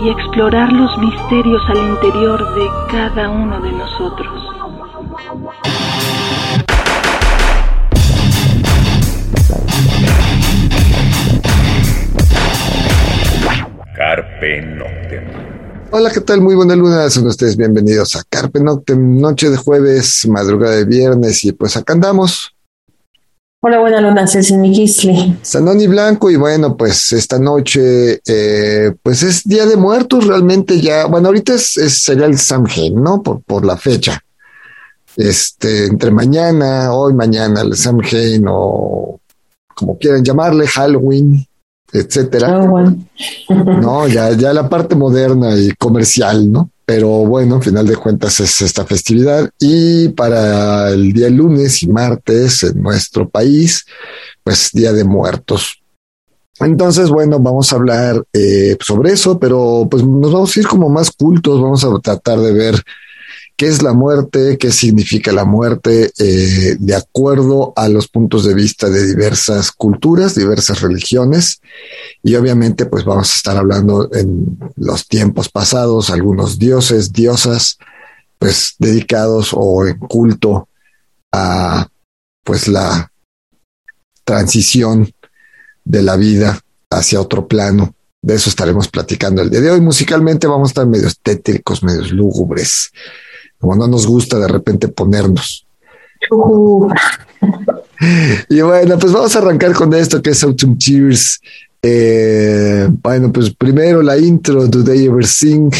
y explorar los misterios al interior de cada uno de nosotros. Carpe Noctem. Hola, ¿qué tal? Muy buena luna, son ustedes bienvenidos a Carpe Noctem, noche de jueves, madrugada de viernes y pues acá andamos Hola, buenas noches, Miquisli. Sanoni Blanco, y bueno, pues esta noche, eh, pues es Día de Muertos, realmente ya, bueno, ahorita es, sería el Samhain, ¿no? Por, por la fecha. Este, entre mañana, hoy, mañana, el Samhain o como quieran llamarle, Halloween, etcétera. Ah, no, ya, ya la parte moderna y comercial, ¿no? Pero bueno, al final de cuentas es esta festividad y para el día lunes y martes en nuestro país, pues Día de Muertos. Entonces, bueno, vamos a hablar eh, sobre eso, pero pues nos vamos a ir como más cultos, vamos a tratar de ver qué es la muerte, qué significa la muerte, eh, de acuerdo a los puntos de vista de diversas culturas, diversas religiones. Y obviamente, pues vamos a estar hablando en los tiempos pasados, algunos dioses, diosas, pues dedicados o en culto a pues la transición de la vida hacia otro plano. De eso estaremos platicando el día de hoy. Musicalmente vamos a estar medios tétricos, medios lúgubres como no nos gusta de repente ponernos. y bueno, pues vamos a arrancar con esto que es Autumn Tears. Eh, bueno, pues primero la intro, Do They Ever Sing?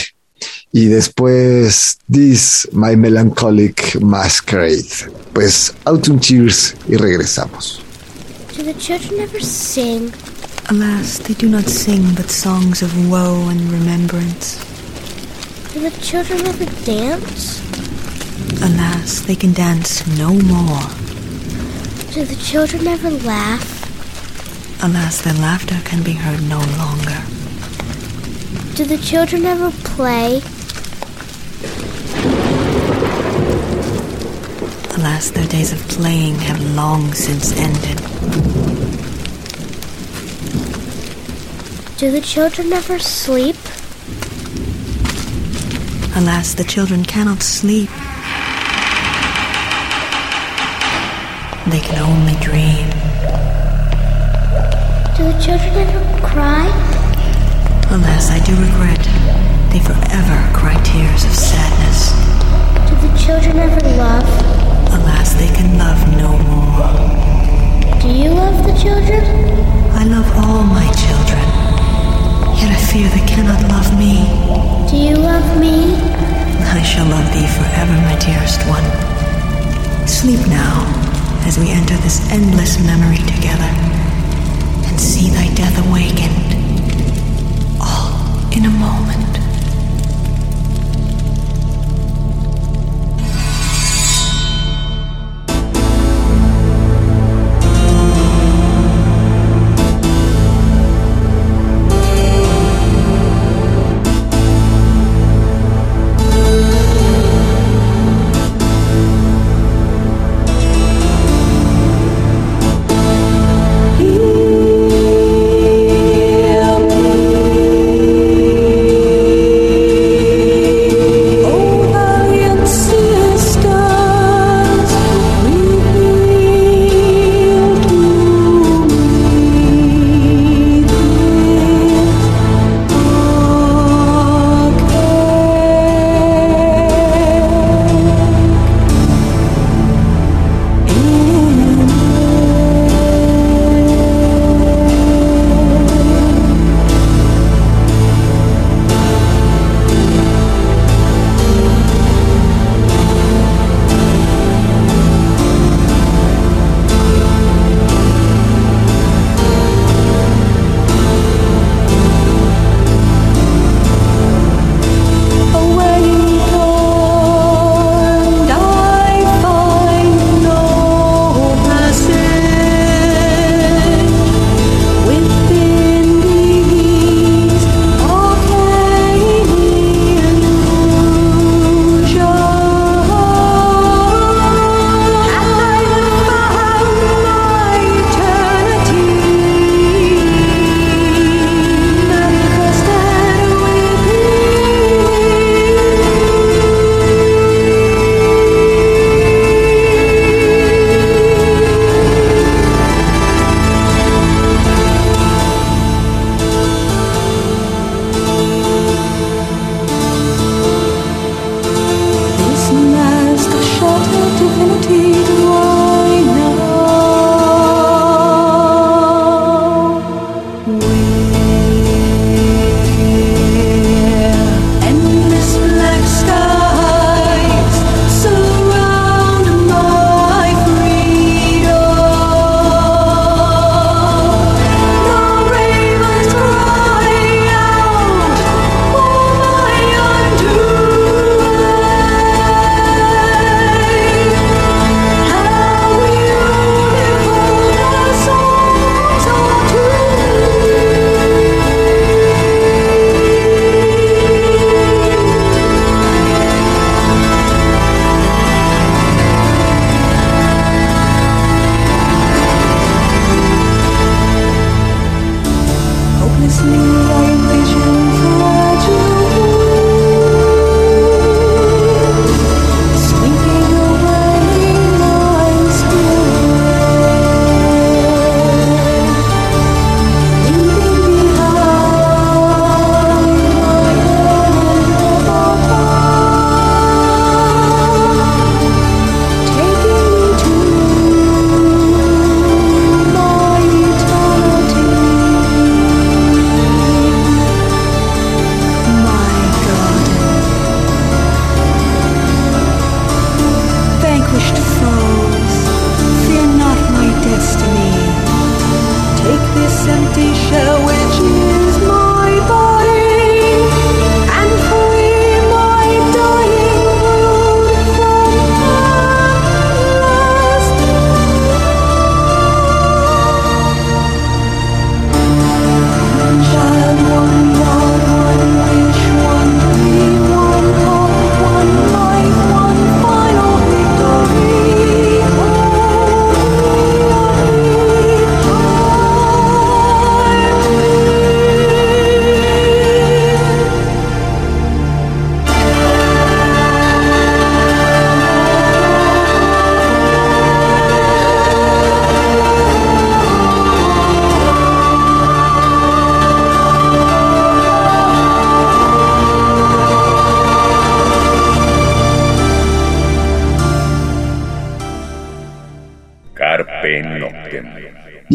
Y después This, My Melancholic Masquerade. Pues Autumn Tears y regresamos. Do the children ever sing? Alas, they do not sing but songs of woe and remembrance. Do the children ever dance? Alas, they can dance no more. Do the children ever laugh? Alas, their laughter can be heard no longer. Do the children ever play? Alas, their days of playing have long since ended. Do the children ever sleep? Alas, the children cannot sleep. They can only dream. Do the children ever cry? Alas, I do regret. They forever cry tears of sadness. Do the children ever love? Alas, they can love no more. Do you love the children? I love all my children. Fear they cannot love me. Do you love me? I shall love thee forever, my dearest one. Sleep now as we enter this endless memory together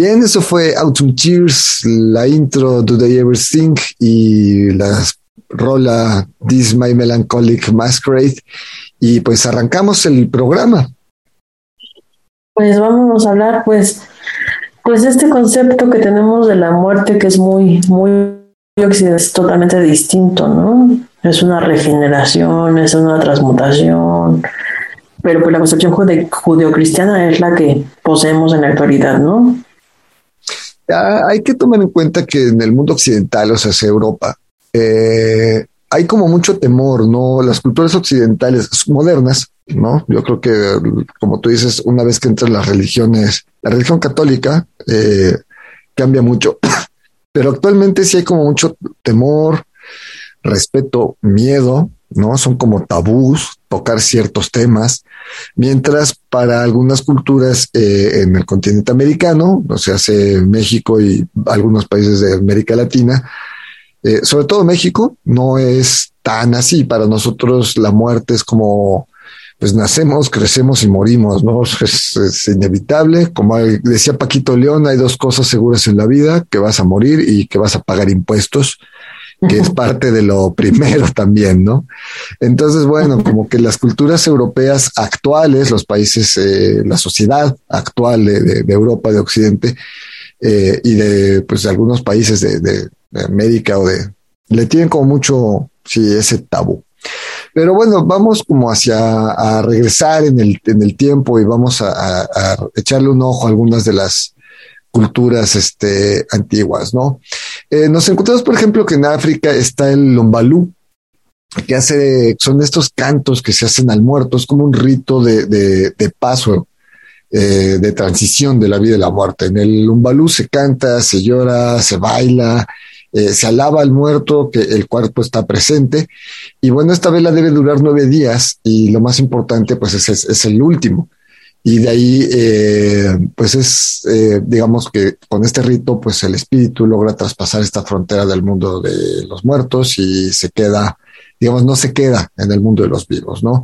Bien, eso fue Autumn Tears, la intro Do They Ever Sing y la rola This My Melancholic Masquerade. Y pues arrancamos el programa. Pues vamos a hablar, pues, pues este concepto que tenemos de la muerte que es muy, muy es totalmente distinto, ¿no? Es una regeneración, es una transmutación, pero pues la concepción judeocristiana es la que poseemos en la actualidad, ¿no? Hay que tomar en cuenta que en el mundo occidental, o sea, hacia Europa, eh, hay como mucho temor, ¿no? Las culturas occidentales modernas, ¿no? Yo creo que, como tú dices, una vez que entran las religiones, la religión católica eh, cambia mucho, pero actualmente sí hay como mucho temor, respeto, miedo, ¿no? Son como tabús tocar ciertos temas, mientras para algunas culturas eh, en el continente americano, o sea, hace México y algunos países de América Latina, eh, sobre todo México, no es tan así. Para nosotros la muerte es como, pues nacemos, crecemos y morimos, ¿no? Es, es, inevitable. Como decía Paquito León, hay dos cosas seguras en la vida, que vas a morir y que vas a pagar impuestos que es parte de lo primero también, ¿no? Entonces, bueno, como que las culturas europeas actuales, los países, eh, la sociedad actual de, Europa, de Occidente, eh, y de, pues, de algunos países de, América o de, le tienen como mucho, sí, ese tabú. Pero bueno, vamos como hacia a regresar en el, en el tiempo y vamos a, a echarle un ojo a algunas de las culturas este, antiguas, ¿no? Eh, nos encontramos, por ejemplo, que en África está el lombalú, que hace, son estos cantos que se hacen al muerto, es como un rito de, paso, eh, de transición de la vida y la muerte. En el lumbalú se canta, se llora, se baila, eh, se alaba al muerto, que el cuerpo está presente. Y bueno, esta vela debe durar nueve días y lo más importante, pues es, es el último. Y de ahí, eh, pues es, eh, digamos que con este rito, pues el espíritu logra traspasar esta frontera del mundo de los muertos y se queda, digamos, no se queda en el mundo de los vivos, ¿no?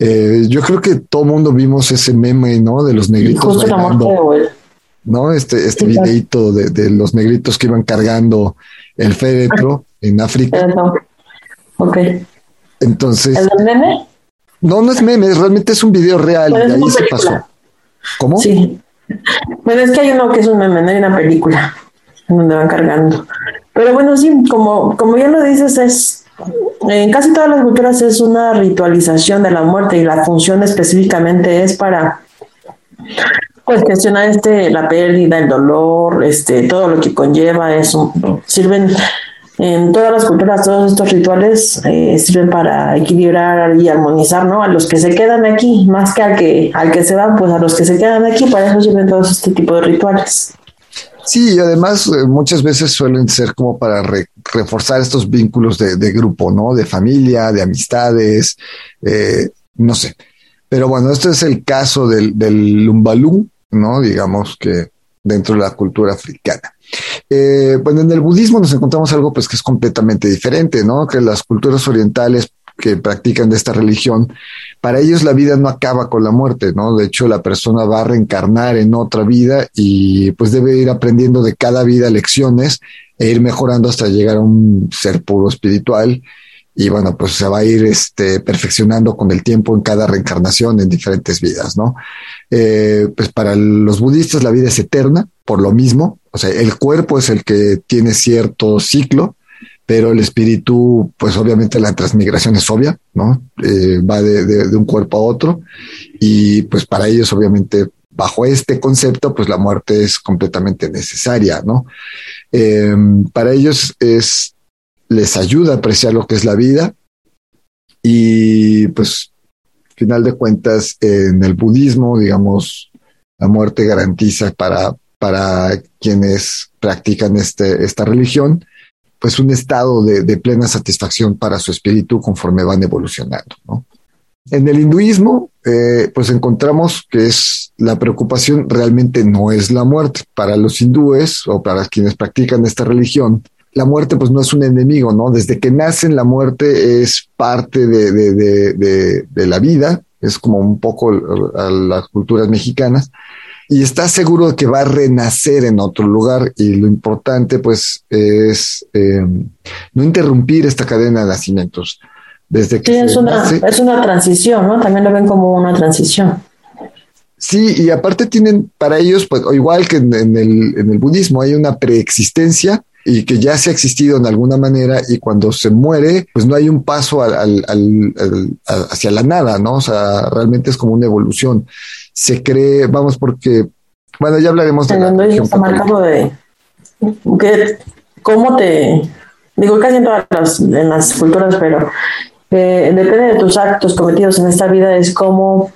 Eh, yo creo que todo mundo vimos ese meme, ¿no? De los negritos. ¿no? Este, este videito de, de, los negritos que iban cargando el féretro en África. Ok. Entonces. ¿El meme? No, no es meme, realmente es un video real y ahí se pasó. ¿Cómo? Sí. Bueno, es que hay uno que es un meme, no hay una película donde van cargando. Pero bueno, sí, como, como ya lo dices, es en casi todas las culturas es una ritualización de la muerte y la función específicamente es para pues gestionar este la pérdida, el dolor, este todo lo que conlleva eso. Sirven en todas las culturas, todos estos rituales eh, sirven para equilibrar y armonizar, ¿no? A los que se quedan aquí, más que al que, al que se van, pues a los que se quedan aquí, para eso sirven todos este tipo de rituales. Sí, y además eh, muchas veces suelen ser como para reforzar estos vínculos de, grupo, ¿no? De familia, de amistades, eh, no sé. Pero bueno, este es el caso del, del lumbalú, ¿no? Digamos que dentro de la cultura africana. Eh, bueno, en el budismo nos encontramos algo pues que es completamente diferente, ¿no? Que las culturas orientales que practican de esta religión, para ellos la vida no acaba con la muerte, ¿no? De hecho, la persona va a reencarnar en otra vida y pues debe ir aprendiendo de cada vida lecciones e ir mejorando hasta llegar a un ser puro espiritual y bueno, pues se va a ir este, perfeccionando con el tiempo en cada reencarnación en diferentes vidas, ¿no? Eh, pues para los budistas la vida es eterna, por lo mismo, o sea, el cuerpo es el que tiene cierto ciclo, pero el espíritu, pues obviamente la transmigración es obvia, ¿no? Eh, va de, un cuerpo a otro y pues para ellos obviamente bajo este concepto, pues la muerte es completamente necesaria, ¿no? Eh, para ellos es les ayuda a apreciar lo que es la vida y pues final de cuentas en el budismo digamos la muerte garantiza para para quienes practican este, esta religión pues un estado de, plena satisfacción para su espíritu conforme van evolucionando en el hinduismo eh, pues encontramos que es la preocupación realmente no es la muerte. Para los hindúes o para quienes practican esta religión la muerte pues no es un enemigo, ¿no? Desde que nacen la muerte es parte de, de, de, de la vida, es como un poco a las culturas mexicanas, y está seguro de que va a renacer en otro lugar y lo importante pues es eh, no interrumpir esta cadena de nacimientos. Desde que sí, es una, es una transición, ¿no? También lo ven como una transición. Sí, y aparte tienen para ellos, pues igual que en, el, en el budismo, hay una preexistencia y que ya se ha existido en alguna manera y cuando se muere, pues no hay un paso al, al, hacia la nada, ¿no? O sea, realmente es como una evolución. Se cree, vamos, porque, bueno, ya hablaremos de... La de que, cómo te, digo casi en todas las, en las culturas, pero eh, depende de tus actos cometidos en esta vida, es cómo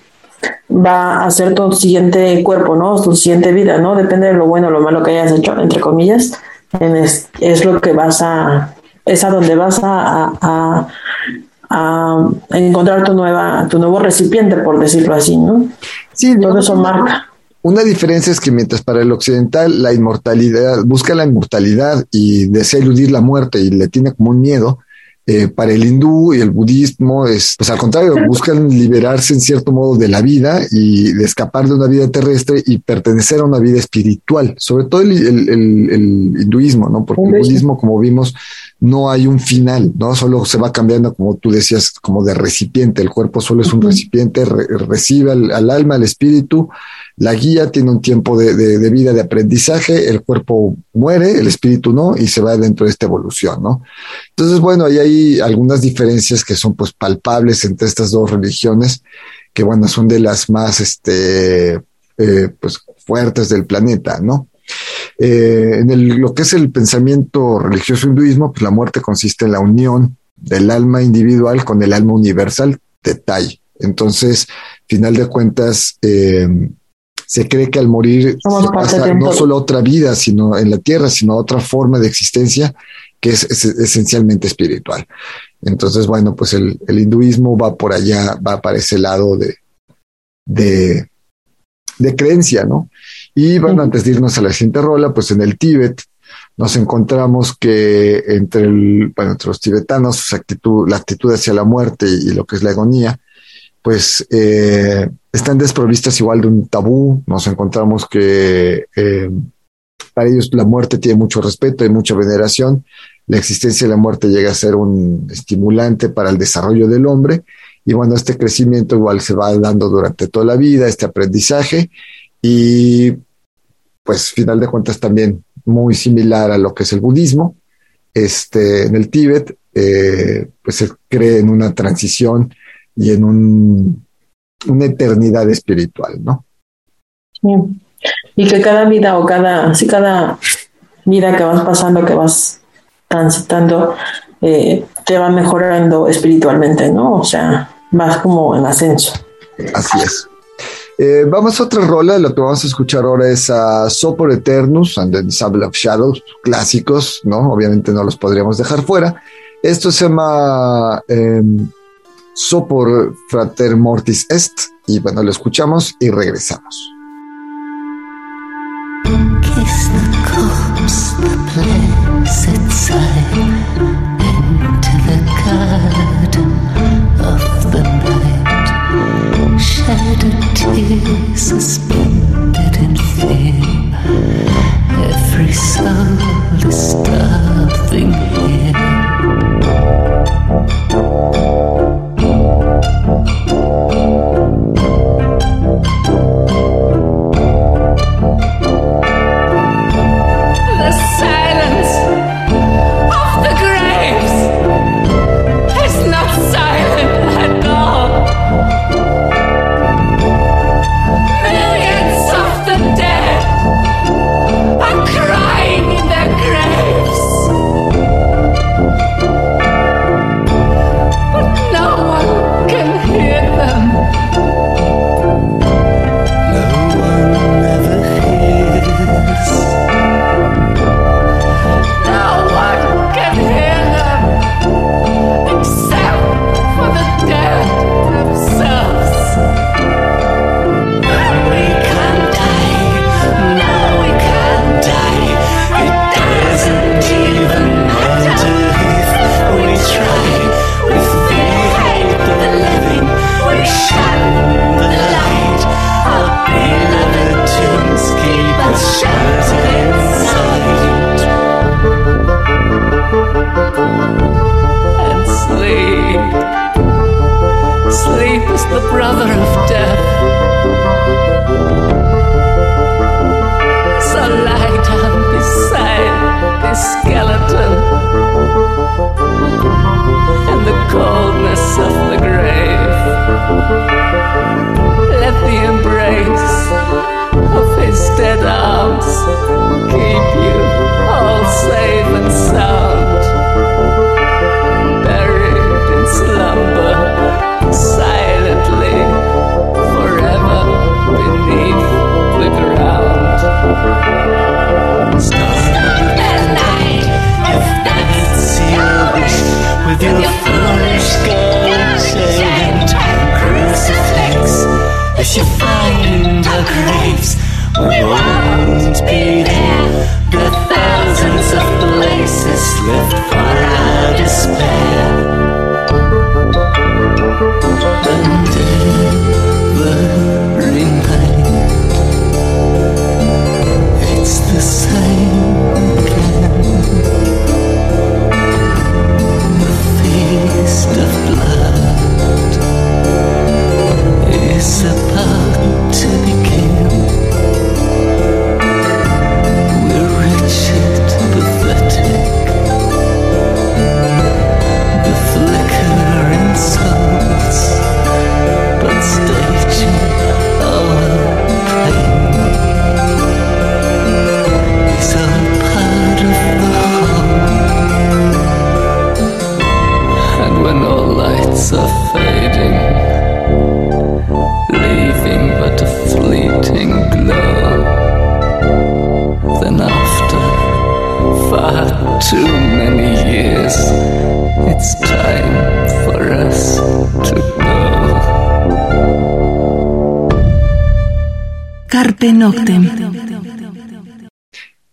va a ser tu siguiente cuerpo, ¿no? Tu siguiente vida, ¿no? Depende de lo bueno o lo malo que hayas hecho, entre comillas, es, es lo que vas a, es a donde vas a, a, a, encontrar tu nueva, tu nuevo recipiente, por decirlo así, ¿no? Sí, todo eso marca. Una diferencia es que mientras para el occidental la inmortalidad, busca la inmortalidad y desea eludir la muerte y le tiene como un miedo, eh, para el hindú y el budismo es, pues al contrario, buscan liberarse en cierto modo de la vida y de escapar de una vida terrestre y pertenecer a una vida espiritual, sobre todo el, hinduismo, ¿no? Porque el budismo, como vimos, no hay un final, ¿no? Solo se va cambiando, como tú decías, como de recipiente. El cuerpo solo es un recipiente, recibe al, alma, al espíritu. La guía tiene un tiempo de, de, vida de aprendizaje, el cuerpo muere, el espíritu no, y se va dentro de esta evolución, ¿no? Entonces, bueno, ahí hay algunas diferencias que son pues palpables entre estas dos religiones, que bueno, son de las más, este, eh, pues fuertes del planeta, ¿no? Eh, en lo que es el pensamiento religioso hinduismo, pues la muerte consiste en la unión del alma individual con el alma universal de Tai. Entonces, final de cuentas, eh, se cree que al morir se pasa no solo otra vida, sino en la tierra, sino otra forma de existencia que es, esencialmente espiritual. Entonces, bueno, pues el, hinduismo va por allá, va para ese lado de, de, de creencia, ¿no? Y bueno, antes de irnos a la siguiente rola, pues en el Tíbet nos encontramos que entre, el, bueno, entre los tibetanos, su actitud, la actitud hacia la muerte y, lo que es la agonía, pues eh, están desprovistas igual de un tabú. Nos encontramos que eh, para ellos la muerte tiene mucho respeto y mucha veneración. La existencia de la muerte llega a ser un estimulante para el desarrollo del hombre. Y bueno, este crecimiento igual se va dando durante toda la vida, este aprendizaje, y pues final de cuentas también muy similar a lo que es el budismo. Este, en el Tíbet, eh, pues se cree en una transición y en un, una eternidad espiritual, ¿no? Sí. Y que cada vida o cada, sí, cada vida que vas pasando, que vas transitando, eh, te va mejorando espiritualmente, ¿no? O sea, vas como en ascenso. Así es. Eh, vamos a otra rola, lo que vamos a escuchar ahora es a Sopor Eternus and the Sable of Shadows, clásicos, ¿no? Obviamente no los podríamos dejar fuera. Esto se llama eh, Sopor Frater Mortis Est, y bueno, lo escuchamos y regresamos. Every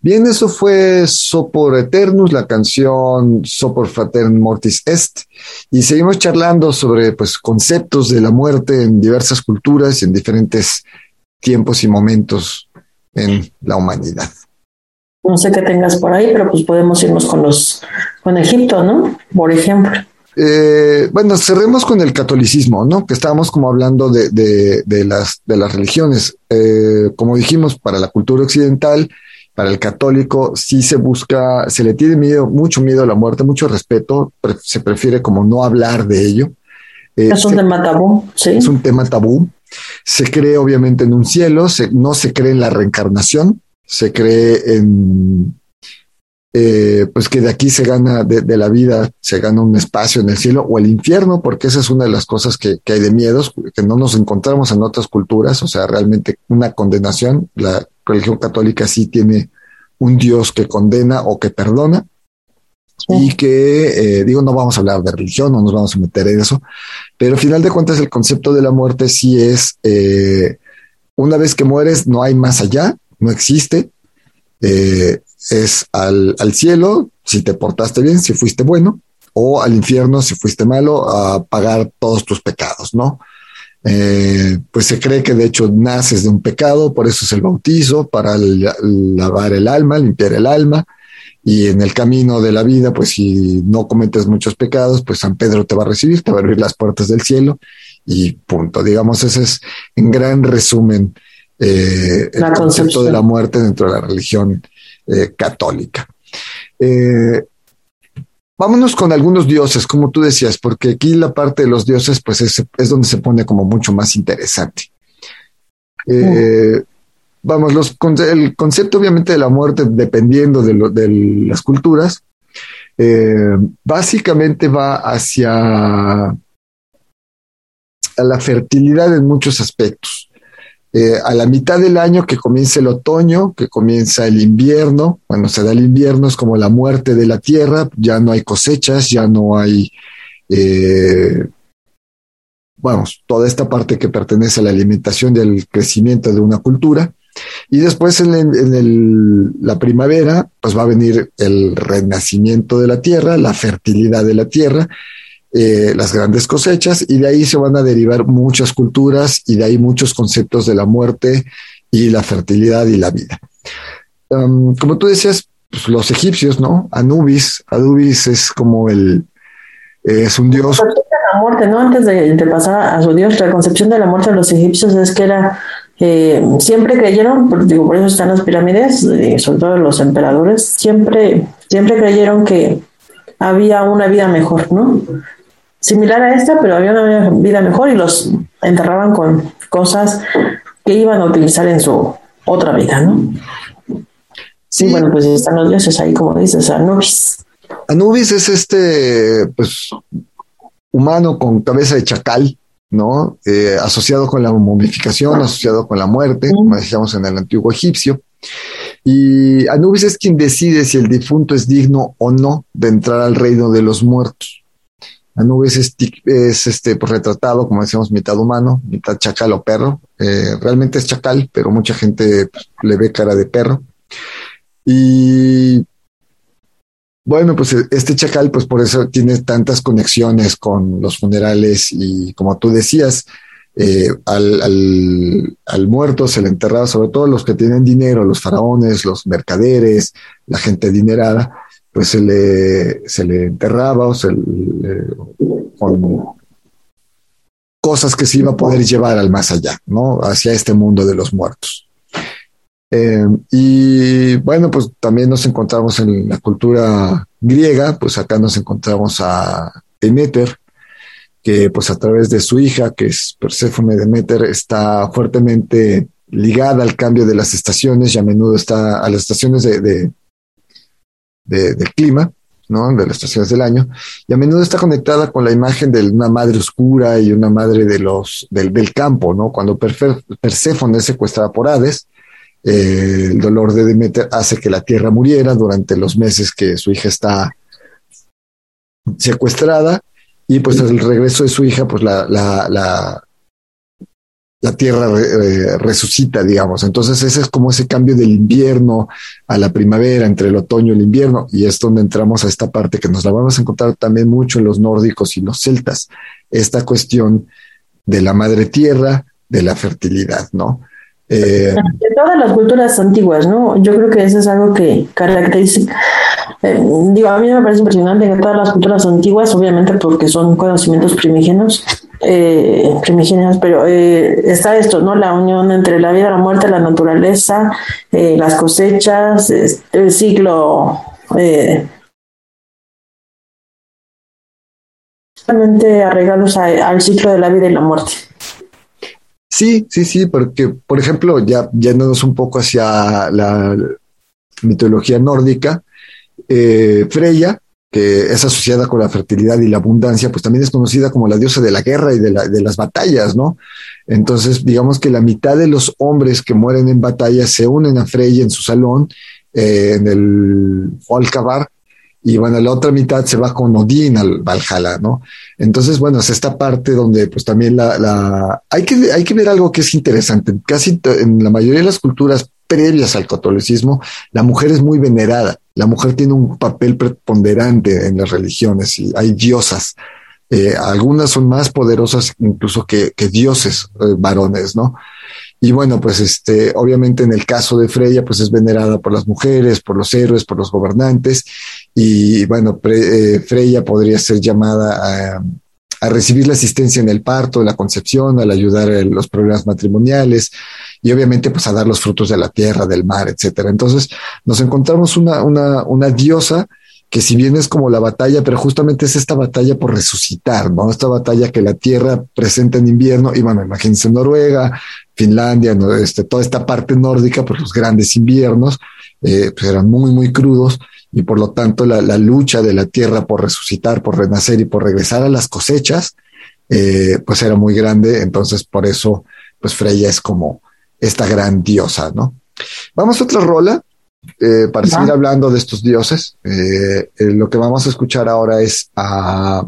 Bien, eso fue Sopor Eternus, la canción Sopor Fraternum Mortis Est, y seguimos charlando sobre pues, conceptos de la muerte en diversas culturas y en diferentes tiempos y momentos en la humanidad. No sé qué tengas por ahí, pero pues podemos irnos con los con Egipto, ¿no? Por ejemplo. Eh, bueno, cerremos con el catolicismo, ¿no? Que estábamos como hablando de, de, de las, de las religiones. Eh, como dijimos, para la cultura occidental, para el católico, sí se busca, se le tiene miedo, mucho miedo a la muerte, mucho respeto, pre se prefiere como no hablar de ello. Eh, es un se, tema tabú, sí. Es un tema tabú. Se cree obviamente en un cielo, se, no se cree en la reencarnación, se cree en eh, pues que de aquí se gana, de, de, la vida, se gana un espacio en el cielo o el infierno, porque esa es una de las cosas que, que, hay de miedos, que no nos encontramos en otras culturas, o sea, realmente una condenación. La religión católica sí tiene un Dios que condena o que perdona. Sí. Y que, eh, digo, no vamos a hablar de religión, no nos vamos a meter en eso, pero al final de cuentas el concepto de la muerte sí es, eh, una vez que mueres no hay más allá, no existe, eh, es al, al, cielo si te portaste bien, si fuiste bueno, o al infierno si fuiste malo, a pagar todos tus pecados, ¿no? Eh, pues se cree que de hecho naces de un pecado, por eso es el bautizo, para lavar el alma, limpiar el alma, y en el camino de la vida, pues si no cometes muchos pecados, pues San Pedro te va a recibir, te va a abrir las puertas del cielo, y punto. Digamos, ese es en gran resumen eh, el concepto de la muerte dentro de la religión eh, católica. Eh, vámonos con algunos dioses, como tú decías, porque aquí la parte de los dioses, pues es, es donde se pone como mucho más interesante. Eh, vamos, los, el concepto obviamente de la muerte, dependiendo de, las culturas, básicamente va hacia la fertilidad en muchos aspectos. Eh, a la mitad del año que comienza el otoño, que comienza el invierno, bueno, se da el invierno, es como la muerte de la tierra, ya no hay cosechas, ya no hay, eh, vamos, toda esta parte que pertenece a la alimentación y al crecimiento de una cultura. Y después en, en el, la primavera, pues va a venir el renacimiento de la tierra, la fertilidad de la tierra, eh, las grandes cosechas y de ahí se van a derivar muchas culturas y de ahí muchos conceptos de la muerte y la fertilidad y la vida. Como tú decías, pues los egipcios, ¿no? Anubis, Anubis es como el, es un dios. la muerte, ¿no? Antes de, de, pasar a su dios, la concepción de la muerte de los egipcios es que era, eh, siempre creyeron, digo, por eso están las pirámides, sobre todo los emperadores, siempre, siempre creyeron que había una vida mejor, ¿no? Similar a esta, pero había una vida mejor y los enterraban con cosas que iban a utilizar en su otra vida, ¿no? Sí, bueno, pues están los dioses ahí, como dices, Anubis. Anubis es este, pues, humano con cabeza de chacal, ¿no? Eh, asociado con la momificación, asociado con la muerte, como decíamos en el antiguo egipcio. Y Anubis es quien decide si el difunto es digno o no de entrar al reino de los muertos. Anubis es, es este, pues, retratado, como decíamos, mitad humano, mitad chacal o perro. Eh, realmente es chacal, pero mucha gente pues, le ve cara de perro. Y bueno, pues este chacal, pues por eso tiene tantas conexiones con los funerales y como tú decías, eh, al, al, al, muerto se le enterraba, sobre todo los que tienen dinero, los faraones, los mercaderes, la gente adinerada, pues se le, se le enterraba o se le, con cosas que se iba a poder llevar al más allá, ¿no? Hacia este mundo de los muertos. Eh, y bueno, pues también nos encontramos en la cultura griega, pues acá nos encontramos a Demeter, que pues a través de su hija, que es Perséfone Demeter, está fuertemente ligada al cambio de las estaciones y a menudo está a las estaciones de, de, de, del clima, ¿no? de las estaciones del año, y a menudo está conectada con la imagen de una madre oscura y una madre de los, del, campo, ¿no? cuando Perséfone es secuestrada por Hades, eh, el dolor de Demeter hace que la tierra muriera durante los meses que su hija está secuestrada y pues el regreso de su hija, pues la, la, la, la tierra resucita, digamos. Entonces ese es como ese cambio del invierno a la primavera, entre el otoño y el invierno, y es donde entramos a esta parte que nos la vamos a encontrar también mucho en los nórdicos y los celtas, esta cuestión de la madre tierra, de la fertilidad, ¿no? Eh, de todas las culturas antiguas, ¿no? Yo creo que eso es algo que caracteriza. Eh, digo, a mí me parece impresionante que todas las culturas antiguas, obviamente porque son conocimientos primigenios, eh, primigenios, pero eh, está esto, ¿no? La unión entre la vida, la muerte, la naturaleza, las cosechas, el ciclo. Realmente arreglados al ciclo de la vida y la muerte. Sí, sí, sí, porque, por ejemplo, ya yéndonos un poco hacia la mitología nórdica, eh, Freya, que es asociada con la fertilidad y la abundancia, pues también es conocida como la diosa de la guerra y de, la, de las batallas, ¿no? Entonces, digamos que la mitad de los hombres que mueren en batalla se unen a Freya en su salón, eh, en el Volkavar, y bueno, la otra mitad se va con Odín al Valhalla, ¿no? Entonces, bueno, es esta parte donde pues también la. Hay, que, hay que ver algo que es interesante. Casi en la mayoría de las culturas previas al catolicismo, la mujer es muy venerada. La mujer tiene un papel preponderante en las religiones y hay diosas. Eh, algunas son más poderosas incluso que, dioses eh, varones, ¿no? Y bueno, pues este, obviamente en el caso de Freya, pues es venerada por las mujeres, por los héroes, por los gobernantes. Y bueno, eh, Freya podría ser llamada a, a, recibir la asistencia en el parto, la concepción, al ayudar en los problemas matrimoniales y obviamente pues a dar los frutos de la tierra, del mar, etcétera. Entonces nos encontramos una, una, una diosa que si bien es como la batalla, pero justamente es esta batalla por resucitar, ¿no? Esta batalla que la Tierra presenta en invierno, y bueno, imagínense Noruega, Finlandia, este, toda esta parte nórdica, pues los grandes inviernos, eh, pues eran muy, muy crudos, y por lo tanto la, la, lucha de la Tierra por resucitar, por renacer y por regresar a las cosechas, eh, pues era muy grande, entonces por eso, pues Freya es como esta gran diosa, ¿no? Vamos a otra rola, eh, para seguir hablando de estos dioses, eh, eh, lo que vamos a escuchar ahora es a.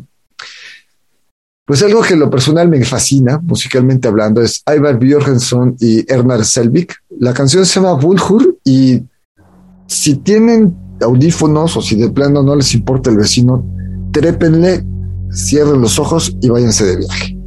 Pues algo que en lo personal me fascina, musicalmente hablando, es Ivar Björgensson y Ernar Selvik. La canción se llama Vulhur y si tienen audífonos o si de plano no les importa el vecino, trépenle, cierren los ojos y váyanse de viaje.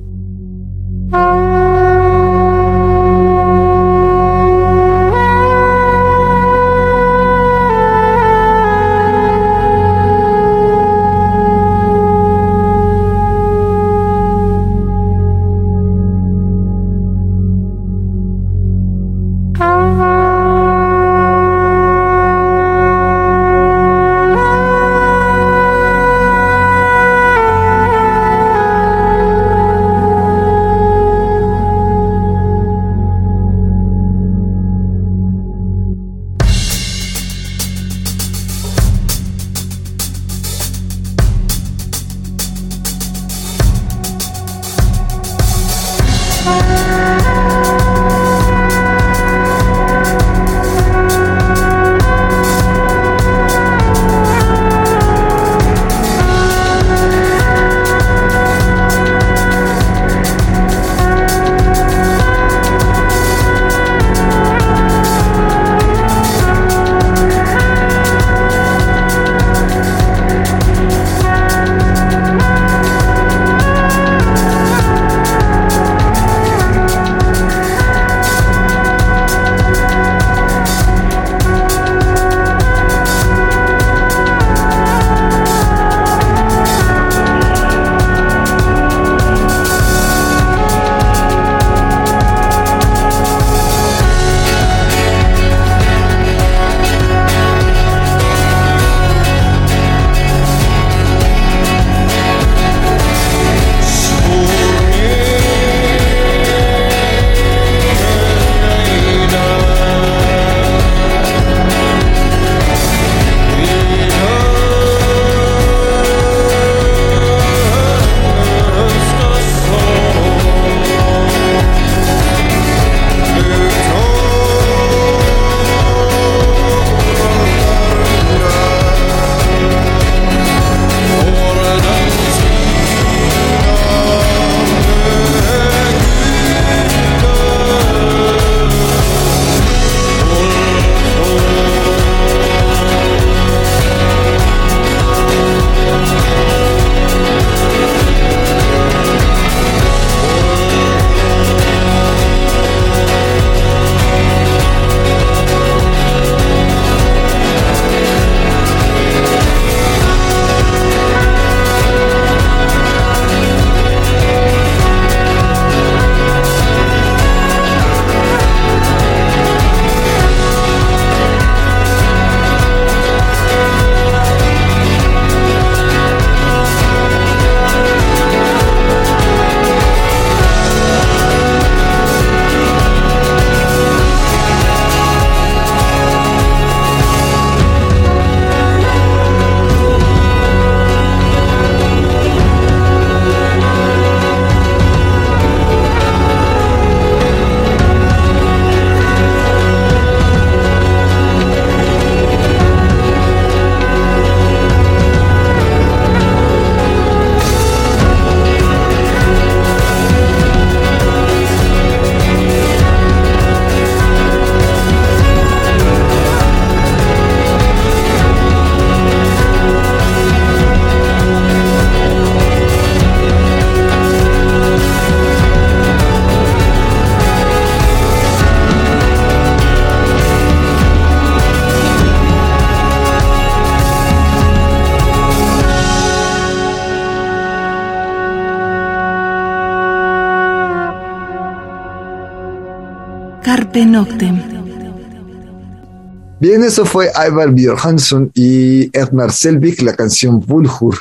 Bien, eso fue Ivar Björhansson y Edmar Selvik, la canción Vulhur.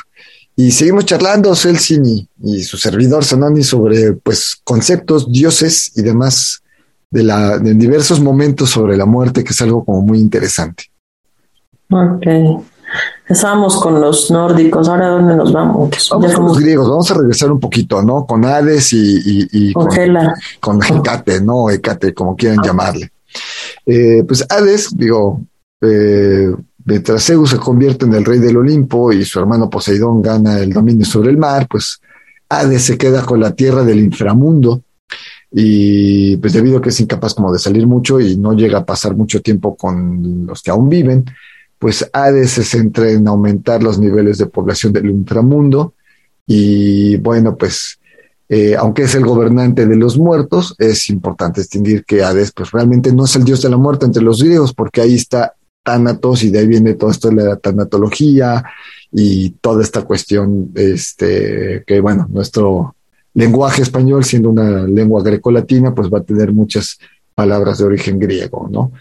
Y seguimos charlando, Celsin y, su servidor Sanoni, sobre pues conceptos, dioses y demás de, la, de diversos momentos sobre la muerte, que es algo como muy interesante. Ok. Estábamos con los nórdicos, ahora ¿dónde nos vamos? Vamos con los griegos, vamos a regresar un poquito, ¿no? Con Hades y, con, con, Hecate, ¿no? Hecate, como quieran llamarle. Eh, pues Hades, digo, eh, mientras Zeus se convierte en el rey del Olimpo y su hermano Poseidón gana el dominio sobre el mar, pues Hades se queda con la tierra del inframundo y pues debido a que es incapaz como de salir mucho y no llega a pasar mucho tiempo con los que aún viven, pues Hades se centra en aumentar los niveles de población del inframundo y bueno, pues eh, aunque es el gobernante de los muertos, es importante distinguir que Hades pues realmente no es el dios de la muerte entre los griegos, porque ahí está Thanatos y de ahí viene todo esto de la tanatología y toda esta cuestión, este, que bueno, nuestro lenguaje español, siendo una lengua grecolatina, pues va a tener muchas palabras de origen griego, ¿no?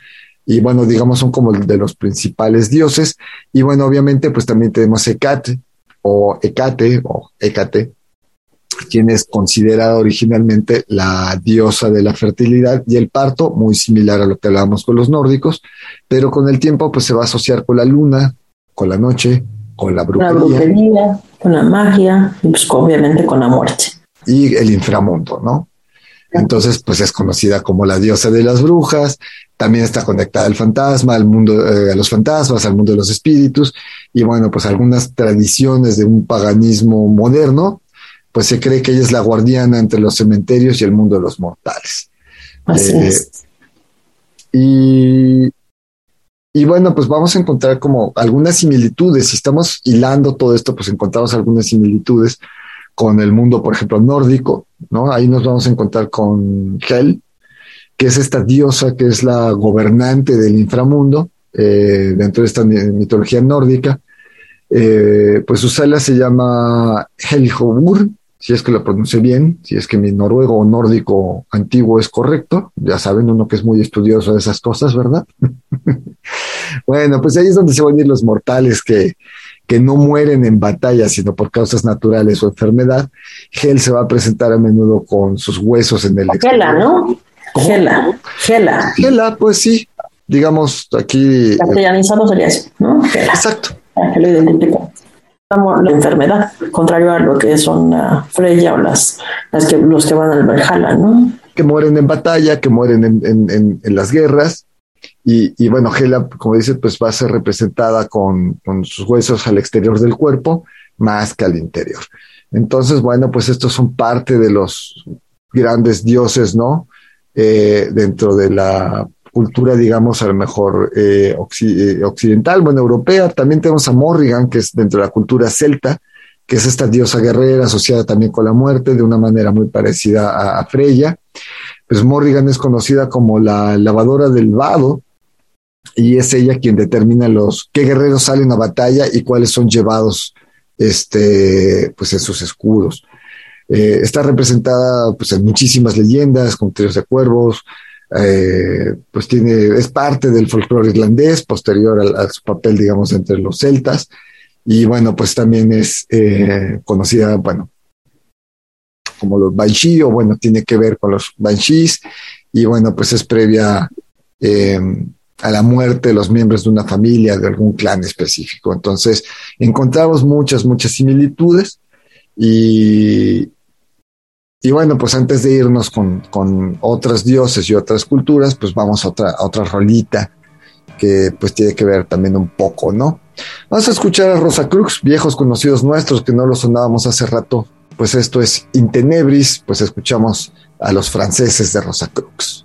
y bueno, digamos, son como de los principales dioses. Y bueno, obviamente, pues también tenemos Hecate o Hecate o Hecate, quien es considerada originalmente la diosa de la fertilidad y el parto, muy similar a lo que hablábamos con los nórdicos, pero con el tiempo pues se va a asociar con la luna, con la noche, con la brujería. La brujería, con la magia y pues obviamente con la muerte. Y el inframundo, ¿no? Entonces, pues es conocida como la diosa de las brujas, también está conectada al fantasma, al mundo, eh, a los fantasmas, al mundo de los espíritus, y bueno, pues algunas tradiciones de un paganismo moderno, pues se cree que ella es la guardiana entre los cementerios y el mundo de los mortales. Así eh, es. Y, y bueno, pues vamos a encontrar como algunas similitudes. Si estamos hilando todo esto, pues encontramos algunas similitudes con el mundo, por ejemplo, nórdico, ¿no? Ahí nos vamos a encontrar con Hel, que es esta diosa que es la gobernante del inframundo eh, dentro de esta mitología nórdica. Eh, pues su sala se llama Helhobur, si es que lo pronuncie bien, si es que mi noruego o nórdico antiguo es correcto. Ya saben, uno que es muy estudioso de esas cosas, ¿verdad? bueno, pues ahí es donde se van a ir los mortales que, que no mueren en batalla, sino por causas naturales o enfermedad. Hel se va a presentar a menudo con sus huesos en el exterior. ¿no? Gela, Gela. Gela, pues sí, digamos aquí. Castellanizado sería eso, ¿no? Exacto. Que lo. La enfermedad, contrario a lo que son la Freya o las, las que, los que van al Valhalla, ¿no? Que mueren en batalla, que mueren en, en, en, las guerras. Y, y, bueno, Gela, como dice, pues va a ser representada con, con sus huesos al exterior del cuerpo más que al interior. Entonces, bueno, pues estos son parte de los grandes dioses, ¿no? Eh, dentro de la cultura, digamos, a lo mejor eh, eh, occidental, bueno, europea. También tenemos a Morrigan, que es dentro de la cultura celta, que es esta diosa guerrera asociada también con la muerte, de una manera muy parecida a, Freya. Pues Morrigan es conocida como la lavadora del vado, y es ella quien determina los qué guerreros salen a batalla y cuáles son llevados este, pues en sus escudos. Eh, está representada pues, en muchísimas leyendas, con tríos de cuervos, eh, pues tiene, es parte del folclore irlandés, posterior a, su papel, digamos, entre los celtas, y bueno, pues también es eh, conocida, bueno, como los Banshee, o bueno, tiene que ver con los Banshees, y bueno, pues es previa a la muerte de los miembros de una familia, de algún clan específico. Entonces, encontramos muchas, muchas similitudes. Y, y bueno, pues antes de irnos con, con otros dioses y otras culturas, pues vamos a otra, a otra rolita que pues tiene que ver también un poco, ¿no? Vamos a escuchar a Rosa Cruz, viejos conocidos nuestros que no los sonábamos hace rato. Pues esto es Intenebris, pues escuchamos a los franceses de Rosa Cruz.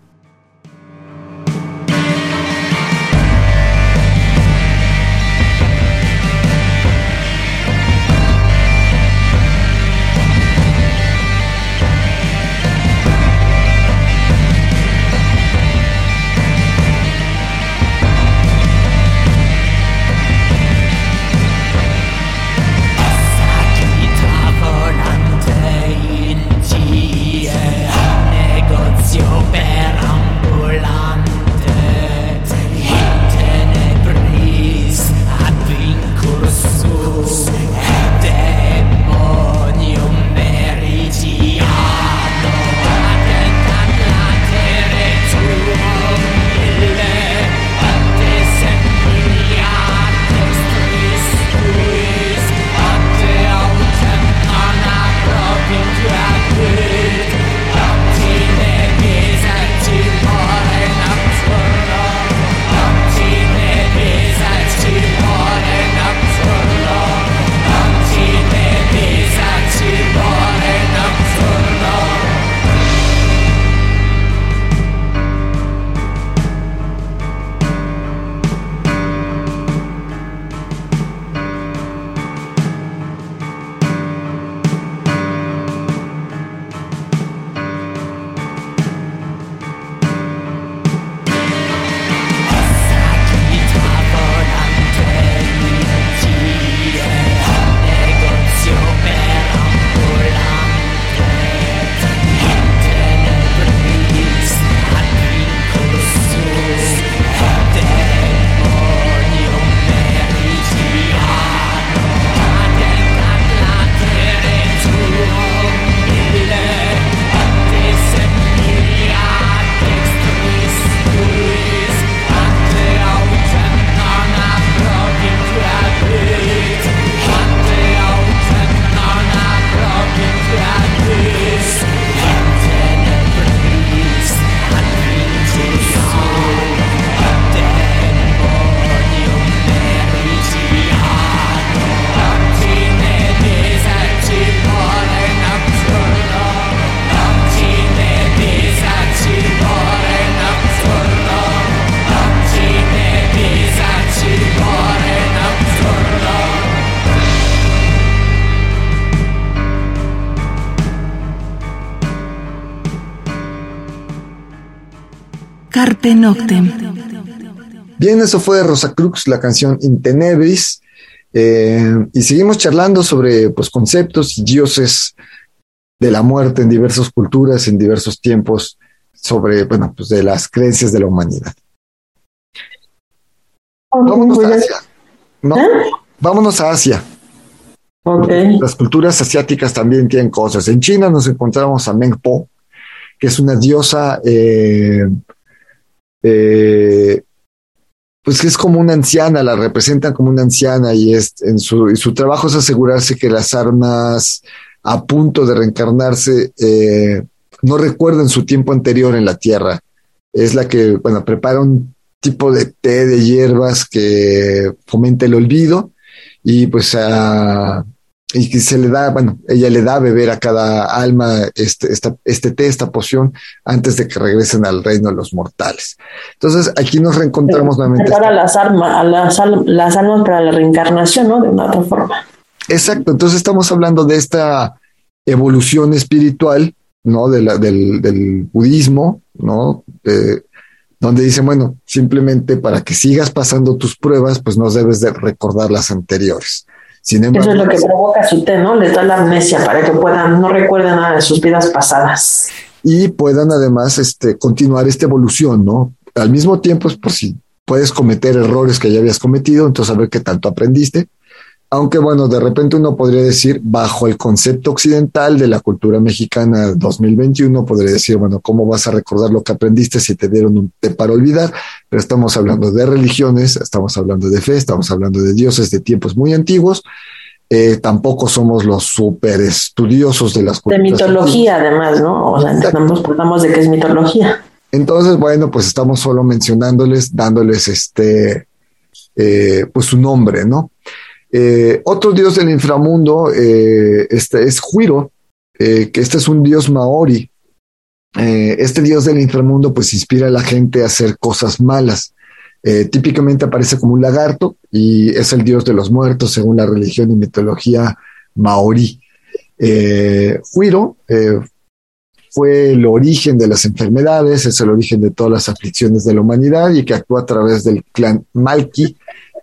Carpe Noctem. Bien, eso fue Rosa Crux, la canción Intenebris. Eh, y seguimos charlando sobre pues, conceptos y dioses de la muerte en diversas culturas, en diversos tiempos, sobre, bueno, pues de las creencias de la humanidad. Vámonos a Asia. ¿no? Vámonos a Asia. Ok. Las culturas asiáticas también tienen cosas. En China nos encontramos a Mengpo, que es una diosa, eh, eh, pues es como una anciana, la representan como una anciana y, es, en su, y su trabajo es asegurarse que las armas a punto de reencarnarse eh, no recuerden su tiempo anterior en la Tierra. Es la que, bueno, prepara un tipo de té de hierbas que fomenta el olvido y pues a y que se le da, bueno, ella le da a beber a cada alma este, esta, este té, esta poción, antes de que regresen al reino de los mortales. Entonces, aquí nos reencontramos nuevamente. Para las, armas, las, las almas para la reencarnación, ¿no? De una otra forma. Exacto, entonces estamos hablando de esta evolución espiritual, ¿no? De la, del, del budismo, ¿no? De, donde dicen, bueno, simplemente para que sigas pasando tus pruebas, pues no debes de recordar las anteriores. Sin embargo, Eso es lo que provoca su té, ¿no? Les da la amnesia para que puedan, no recuerden nada de sus vidas pasadas. Y puedan además este, continuar esta evolución, ¿no? Al mismo tiempo, es por si puedes cometer errores que ya habías cometido, entonces a ver qué tanto aprendiste. Aunque bueno, de repente uno podría decir, bajo el concepto occidental de la cultura mexicana 2021, podría decir, bueno, ¿cómo vas a recordar lo que aprendiste si te dieron un té para olvidar? Pero estamos hablando de religiones, estamos hablando de fe, estamos hablando de dioses de tiempos muy antiguos. Eh, tampoco somos los super estudiosos de las De culturas. mitología, además, ¿no? O sea, nos tratamos de que es mitología. Entonces, bueno, pues estamos solo mencionándoles, dándoles este, eh, pues su nombre, ¿no? Eh, otro dios del inframundo eh, este es Huiro, eh, que este es un dios maori. Este dios del inframundo pues inspira a la gente a hacer cosas malas. Típicamente aparece como un lagarto y es el dios de los muertos según la religión y mitología maorí. Huiro fue el origen de las enfermedades, es el origen de todas las aflicciones de la humanidad y que actúa a través del clan Malki,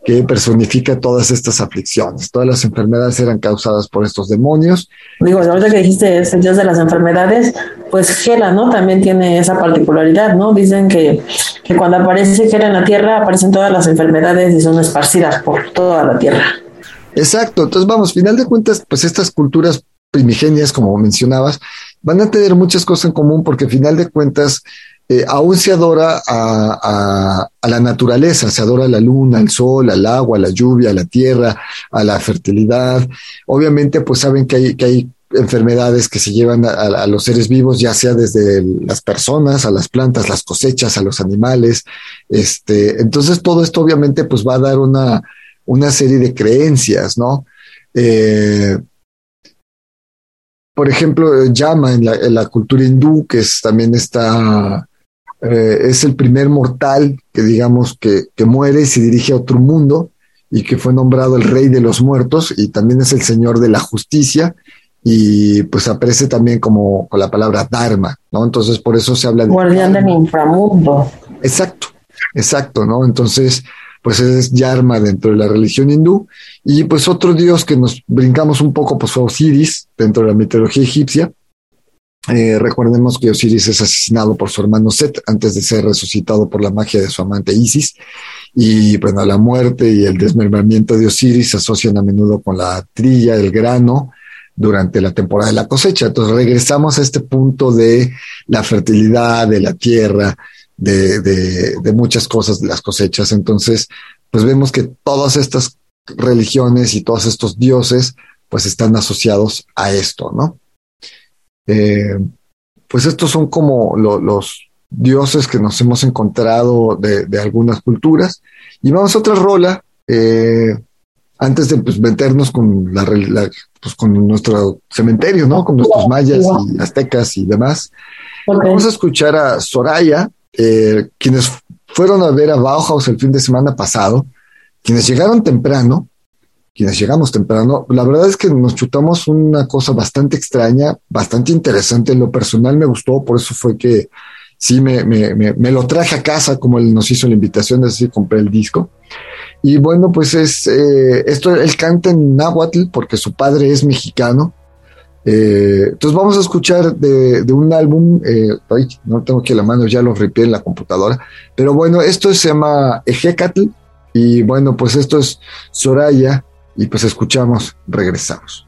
que personifica todas estas aflicciones. Todas las enfermedades eran causadas por estos demonios. Digo, ahorita que dijiste es el dios de las enfermedades, pues Hela, ¿no? También tiene esa particularidad, ¿no? Dicen que, que cuando aparece Hela en la Tierra aparecen todas las enfermedades y son esparcidas por toda la Tierra. Exacto, entonces vamos, final de cuentas, pues estas culturas primigenias, como mencionabas, van a tener muchas cosas en común porque final de cuentas eh, aún se adora a, a, la naturaleza, se adora a la luna, al sol, al agua, a la lluvia, a la tierra, a la fertilidad. Obviamente, pues saben que hay, que hay enfermedades que se llevan a, los seres vivos, ya sea desde las personas, a las plantas, las cosechas, a los animales. Este, entonces todo esto obviamente pues va a dar una, una serie de creencias, ¿no? Eh, por ejemplo, en la, en la, cultura hindú, que también está, eh, es el primer mortal que digamos que, que, muere y se dirige a otro mundo y que fue nombrado el rey de los muertos y también es el señor de la justicia y pues aparece también como con la palabra Dharma, ¿no? Entonces por eso se habla de... Guardián del inframundo. Exacto, exacto, ¿no? Entonces pues es Yarma dentro de la religión hindú. Y pues otro dios que nos brincamos un poco, pues fue Osiris, dentro de la mitología egipcia. Eh, recordemos que Osiris es asesinado por su hermano Set antes de ser resucitado por la magia de su amante Isis. Y bueno, la muerte y el desmembramiento de Osiris se asocian a menudo con la trilla, el grano, durante la temporada de la cosecha. Entonces regresamos a este punto de la fertilidad de la tierra, de, de, muchas cosas de las cosechas. Entonces, pues vemos que todas estas religiones y todos estos dioses, pues están asociados a esto, ¿no? Eh, pues estos son como lo, los dioses que nos hemos encontrado de, de, algunas culturas. Y vamos a otra rola, eh, antes de pues, meternos con, la, la, pues, con nuestro cementerio, ¿no? Con nuestros mayas y aztecas y demás. Okay. Vamos a escuchar a Soraya, eh, quienes fueron a ver a Bauhaus el fin de semana pasado, quienes llegaron temprano, quienes llegamos temprano, la verdad es que nos chutamos una cosa bastante extraña, bastante interesante. En lo personal me gustó, por eso fue que sí me, me, me, lo traje a casa, como él nos hizo la invitación, es decir, compré el disco. Y bueno, pues es eh, esto, él canta en náhuatl porque su padre es mexicano. Eh, entonces vamos a escuchar de, de un álbum, eh, ay, no tengo aquí la mano, ya lo ripié en la computadora, pero bueno, esto se llama Ejecatl y bueno, pues esto es Soraya y pues escuchamos, regresamos.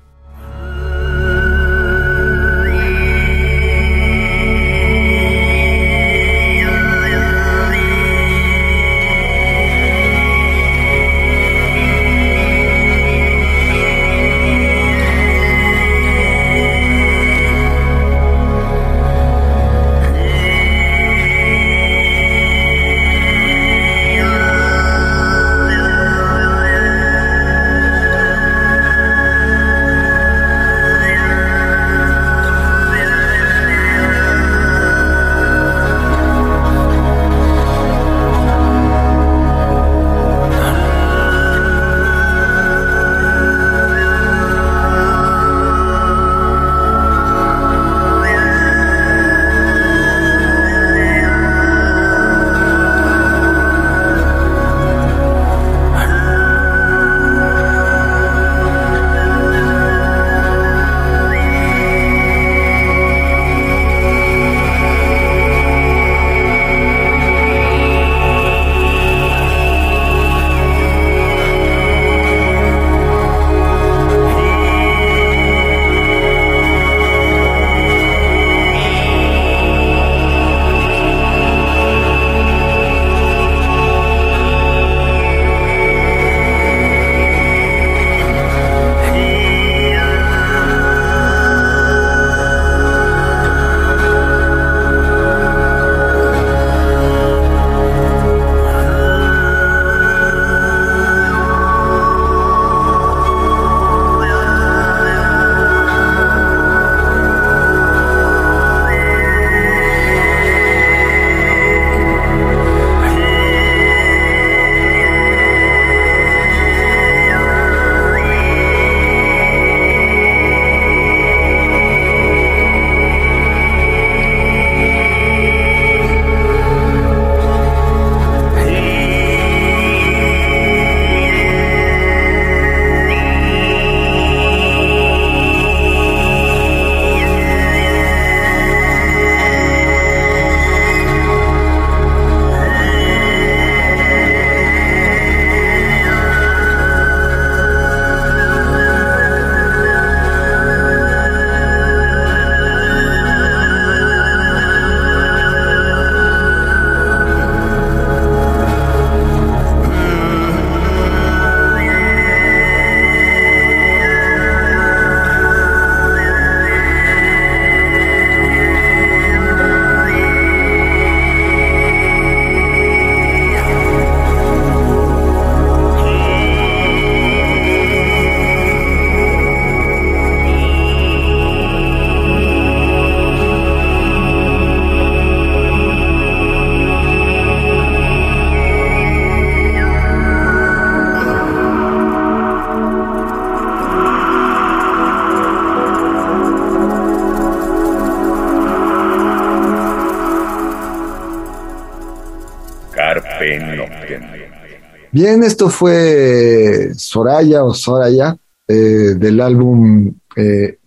Bien, esto fue Soraya o Soraya eh, del álbum eh,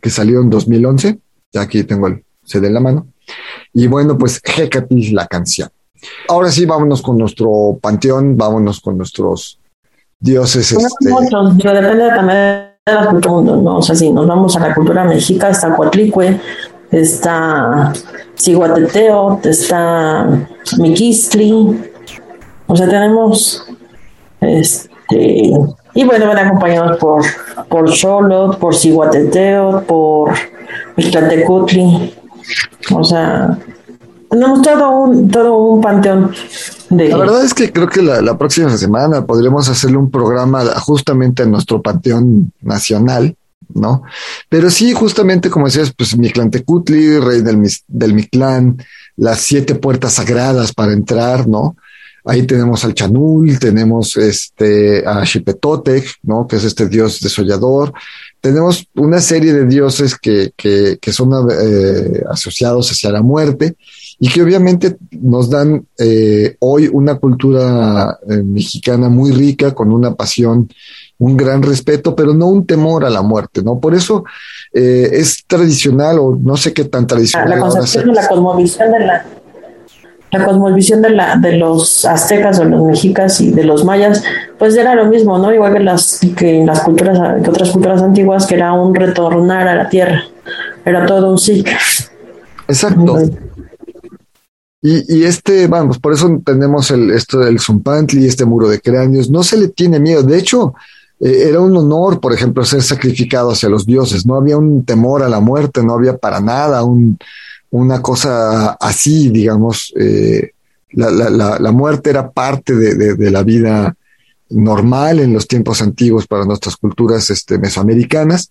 que salió en 2011. Ya aquí tengo el CD en la mano. Y bueno, pues Hecate la canción. Ahora sí, vámonos con nuestro panteón, vámonos con nuestros dioses. Bueno, este, muchos, depende también de la cultura. No, o sea, si nos vamos a la cultura mexica, está Coatlicue, está Ciguateteo, está Miquistli, o sea, tenemos este y bueno, van acompañados por por Xolotl, por Ciguateteo, por Ixtlatecutli. O sea, tenemos todo un todo un panteón de La verdad es que creo que la, la próxima semana podremos hacerle un programa justamente a nuestro panteón nacional, ¿no? Pero sí, justamente como decías, pues Mictlantecutli, rey del, del Mictlán, las siete puertas sagradas para entrar, ¿no? Ahí tenemos al Chanul, tenemos este, a Xipetotec, ¿no? Que es este dios desollador. Tenemos una serie de dioses que, que, que son eh, asociados hacia la muerte y que obviamente nos dan eh, hoy una cultura eh, mexicana muy rica, con una pasión, un gran respeto, pero no un temor a la muerte, ¿no? Por eso eh, es tradicional, o no sé qué tan tradicional. La concepción de la cosmovisión de la, la cosmovisión de, la, de los aztecas o los mexicas y de los mayas, pues era lo mismo, ¿no? Igual que las, que las culturas, que otras culturas antiguas, que era un retornar a la tierra, era todo un ciclo. Exacto. Y, y, este, vamos, por eso tenemos el, esto del Zumpantli, este muro de cráneos, no se le tiene miedo. De hecho, eh, era un honor, por ejemplo, ser sacrificado hacia los dioses. No había un temor a la muerte, no había para nada un, una cosa así, digamos. Eh, la, la, la, muerte era parte de, de, la vida normal en los tiempos antiguos para nuestras culturas este, mesoamericanas.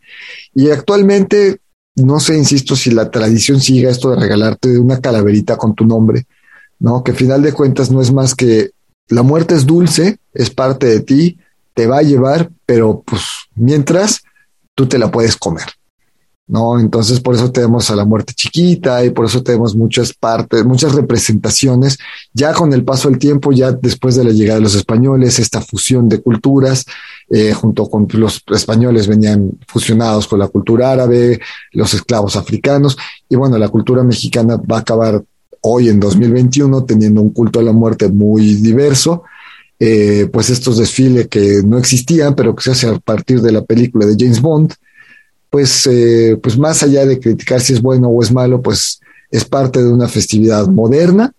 Y actualmente no sé, insisto, si la tradición siga esto de regalarte una calaverita con tu nombre, ¿no? Que al final de cuentas no es más que la muerte es dulce, es parte de ti, te va a llevar, pero pues mientras tú te la puedes comer. ¿No? Entonces, por eso tenemos a la muerte chiquita y por eso tenemos muchas partes, muchas representaciones. Ya con el paso del tiempo, ya después de la llegada de los españoles, esta fusión de culturas, eh, junto con los españoles venían fusionados con la cultura árabe, los esclavos africanos, y bueno, la cultura mexicana va a acabar hoy en 2021 teniendo un culto a la muerte muy diverso. Eh, pues estos desfiles que no existían, pero que se hace a partir de la película de James Bond, pues, eh, pues más allá de criticar si es bueno o es malo, pues es parte de una festividad moderna,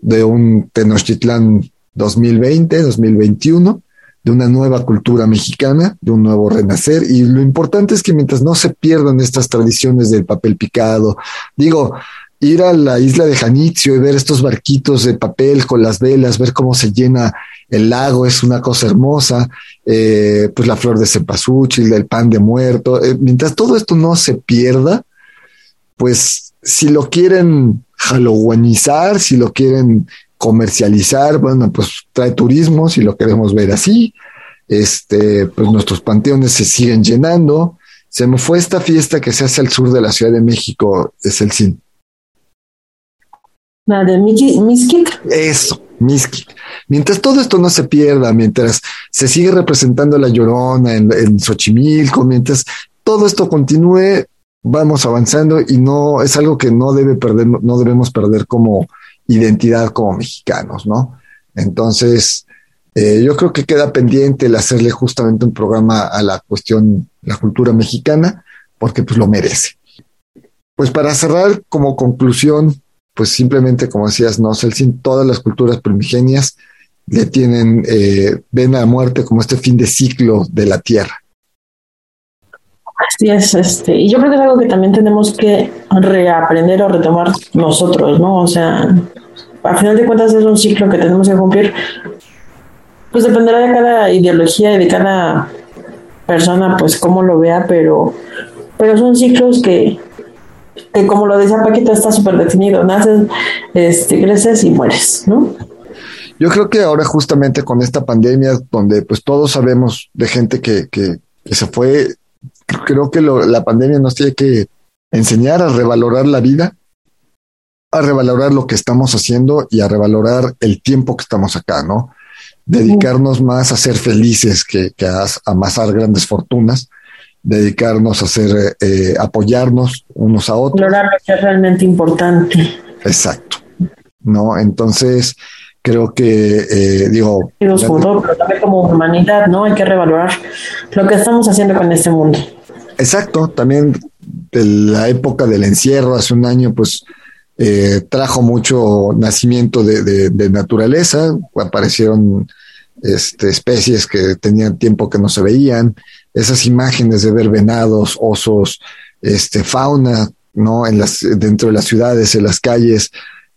de un Tenochtitlán 2020, 2021, de una nueva cultura mexicana, de un nuevo renacer. Y lo importante es que mientras no se pierdan estas tradiciones del papel picado, digo, ir a la isla de Janitzio y ver estos barquitos de papel con las velas, ver cómo se llena el lago es una cosa hermosa, eh, pues la flor de cempasúchil, el pan de muerto. Eh, mientras todo esto no se pierda, pues si lo quieren halloweenizar, si lo quieren comercializar, bueno, pues trae turismo, si lo queremos ver así. Este, pues nuestros panteones se siguen llenando. Se me fue esta fiesta que se hace al sur de la Ciudad de México, es el CIN. La de Miskik. Eso, Miskik. Mientras todo esto no se pierda, mientras se sigue representando la llorona en, en Xochimilco, mientras todo esto continúe, vamos avanzando y no es algo que no debe perder, no debemos perder como identidad como mexicanos, ¿no? Entonces, eh, yo creo que queda pendiente el hacerle justamente un programa a la cuestión, la cultura mexicana, porque pues lo merece. Pues para cerrar como conclusión, pues simplemente como decías, no, sin todas las culturas primigenias le tienen, eh, ven a la muerte como este fin de ciclo de la tierra. Así es, este, y yo creo que es algo que también tenemos que reaprender o retomar nosotros, ¿no? O sea, al final de cuentas es un ciclo que tenemos que cumplir. Pues dependerá de cada ideología y de cada persona, pues cómo lo vea, pero, pero son ciclos que, que como lo decía Paquita, está súper definido. Naces, este, creces y mueres, ¿no? Yo creo que ahora justamente con esta pandemia, donde pues todos sabemos de gente que, que, que se fue, creo que lo, la pandemia nos tiene que enseñar a revalorar la vida, a revalorar lo que estamos haciendo y a revalorar el tiempo que estamos acá, ¿no? Dedicarnos más a ser felices que, que a amasar grandes fortunas, dedicarnos a ser, eh, apoyarnos unos a otros. Valorar lo que es realmente importante. Exacto. ¿No? Entonces, creo que, eh, digo... pero también como humanidad, ¿no? Hay que revalorar lo que estamos haciendo con este mundo. Exacto, también de la época del encierro, hace un año, pues eh, trajo mucho nacimiento de, de, de, naturaleza, aparecieron este, especies que tenían tiempo que no se veían, esas imágenes de ver venados, osos, este, fauna, ¿no? En las, dentro de las ciudades, en las calles,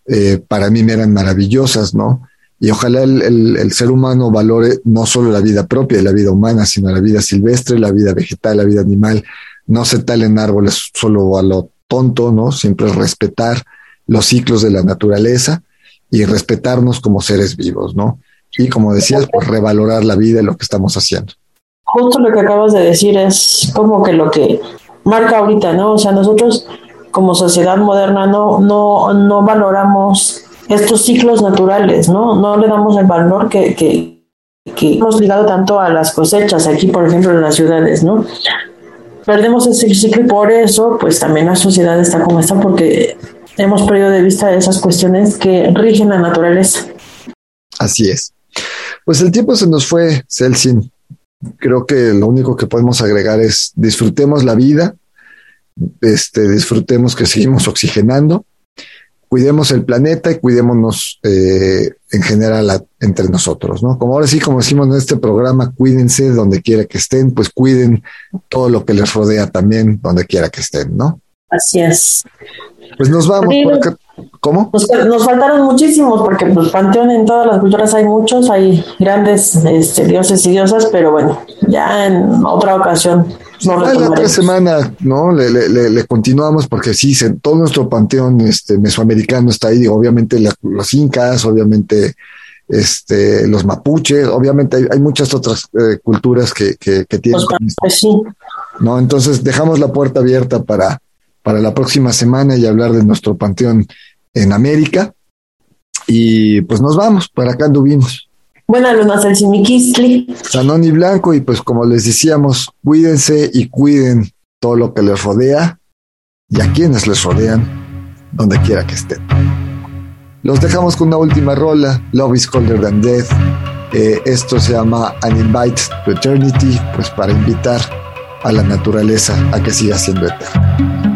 eh, para mí me eran maravillosas, ¿no? Y ojalá el, el, ser humano valore no solo la vida propia y la vida humana, sino la vida silvestre, la vida vegetal, la vida animal. No se talen árboles solo a lo tonto, ¿no? Siempre respetar los ciclos de la naturaleza y respetarnos como seres vivos, ¿no? Y como decías, pues revalorar la vida y lo que estamos haciendo. Justo lo que acabas de decir es como que lo que marca ahorita, ¿no? O sea, nosotros como sociedad moderna no, no, no valoramos estos ciclos naturales, ¿no? No le damos el valor que, que, que hemos ligado tanto a las cosechas, aquí por ejemplo en las ciudades, ¿no? Perdemos ese ciclo y por eso pues también la sociedad está como está porque hemos perdido de vista esas cuestiones que rigen la naturaleza. Así es. Pues el tiempo se nos fue, Celsin. Creo que lo único que podemos agregar es disfrutemos la vida, este, disfrutemos que seguimos oxigenando, cuidemos el planeta y cuidémonos eh, en general entre nosotros, ¿no? Como ahora sí, como decimos en este programa, cuídense donde quiera que estén, pues cuiden todo lo que les rodea también donde quiera que estén, ¿no? Así es. Pues nos vamos. ¿Cómo? Nos, faltaron muchísimos porque pues panteón en todas las culturas hay muchos, hay grandes este, dioses y diosas, pero bueno, ya en otra ocasión. la otra semana, ¿no? Le, le, le, continuamos porque sí, todo nuestro panteón este, mesoamericano está ahí, obviamente los incas, obviamente este, los mapuches, obviamente hay, muchas otras eh, culturas que, que, que tienen. sí. ¿no? Entonces dejamos la puerta abierta para para la próxima semana y hablar de nuestro panteón en América. Y pues nos vamos, para acá anduvimos. Buenas lunas, el Simiquistli. Sanón y Blanco, y pues como les decíamos, cuídense y cuiden todo lo que les rodea y a quienes les rodean, donde quiera que estén. Los dejamos con una última rola, Love is Colder Than Death. Eh, esto se llama An Invite to Eternity, pues para invitar a la naturaleza a que siga siendo eterna.